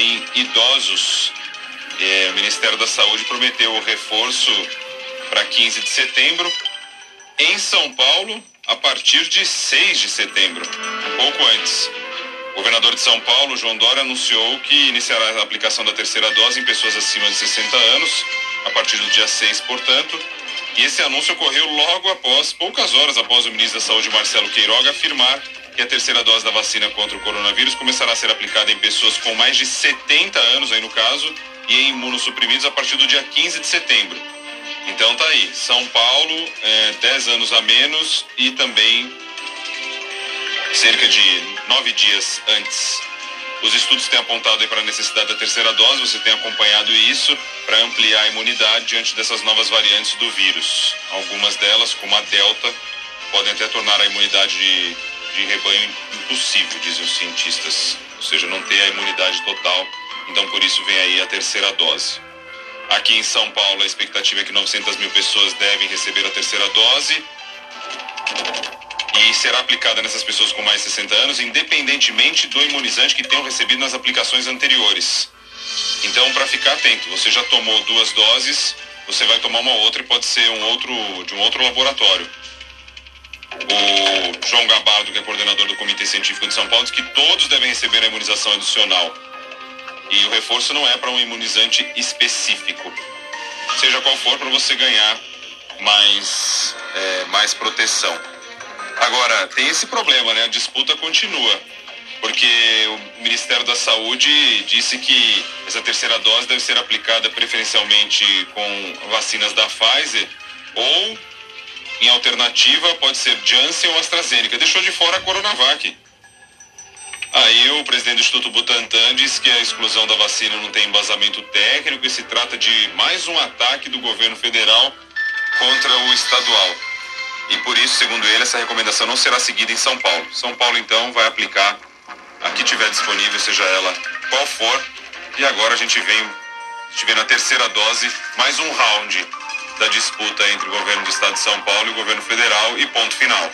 em idosos. É, o Ministério da Saúde prometeu o reforço para 15 de setembro. Em São Paulo, a partir de 6 de setembro, um pouco antes. O governador de São Paulo, João Dória, anunciou que iniciará a aplicação da terceira dose em pessoas acima de 60 anos, a partir do dia 6, portanto. E esse anúncio ocorreu logo após, poucas horas após o ministro da Saúde, Marcelo Queiroga, afirmar que a terceira dose da vacina contra o coronavírus começará a ser aplicada em pessoas com mais de 70 anos, aí no caso, e em imunossuprimidos a partir do dia 15 de setembro. Então tá aí, São Paulo, é, 10 anos a menos e também cerca de nove dias antes. Os estudos têm apontado para a necessidade da terceira dose, você tem acompanhado isso para ampliar a imunidade diante dessas novas variantes do vírus. Algumas delas, como a Delta, podem até tornar a imunidade de, de rebanho impossível, dizem os cientistas. Ou seja, não ter a imunidade total. Então, por isso, vem aí a terceira dose. Aqui em São Paulo, a expectativa é que 900 mil pessoas devem receber a terceira dose e será aplicada nessas pessoas com mais de 60 anos, independentemente do imunizante que tenham recebido nas aplicações anteriores. Então, para ficar atento, você já tomou duas doses, você vai tomar uma outra e pode ser um outro de um outro laboratório. O João Gabardo, que é coordenador do Comitê Científico de São Paulo, diz que todos devem receber a imunização adicional. E o reforço não é para um imunizante específico. Seja qual for, para você ganhar mais, é, mais proteção. Agora, tem esse problema, né? A disputa continua. Porque o Ministério da Saúde disse que essa terceira dose deve ser aplicada preferencialmente com vacinas da Pfizer ou, em alternativa, pode ser Janssen ou AstraZeneca. Deixou de fora a Coronavac. Aí o presidente do Instituto Butantan diz que a exclusão da vacina não tem embasamento técnico e se trata de mais um ataque do governo federal contra o estadual. E por isso, segundo ele, essa recomendação não será seguida em São Paulo. São Paulo, então, vai aplicar a que tiver disponível, seja ela qual for. E agora a gente vem, a gente vem na terceira dose, mais um round da disputa entre o governo do estado de São Paulo e o governo federal e ponto final.